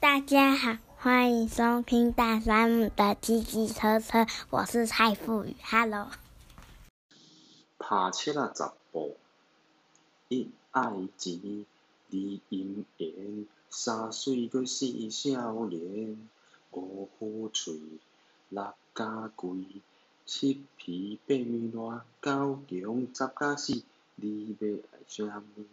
大家好，欢迎收听大山姆的吉吉车车，我是蔡富宇，Hello。爬七啊十步，一爱钱，二姻缘，三岁过四少年，五虎嘴，六家贵，七皮八面烂，九强十加四，二八爱啥物？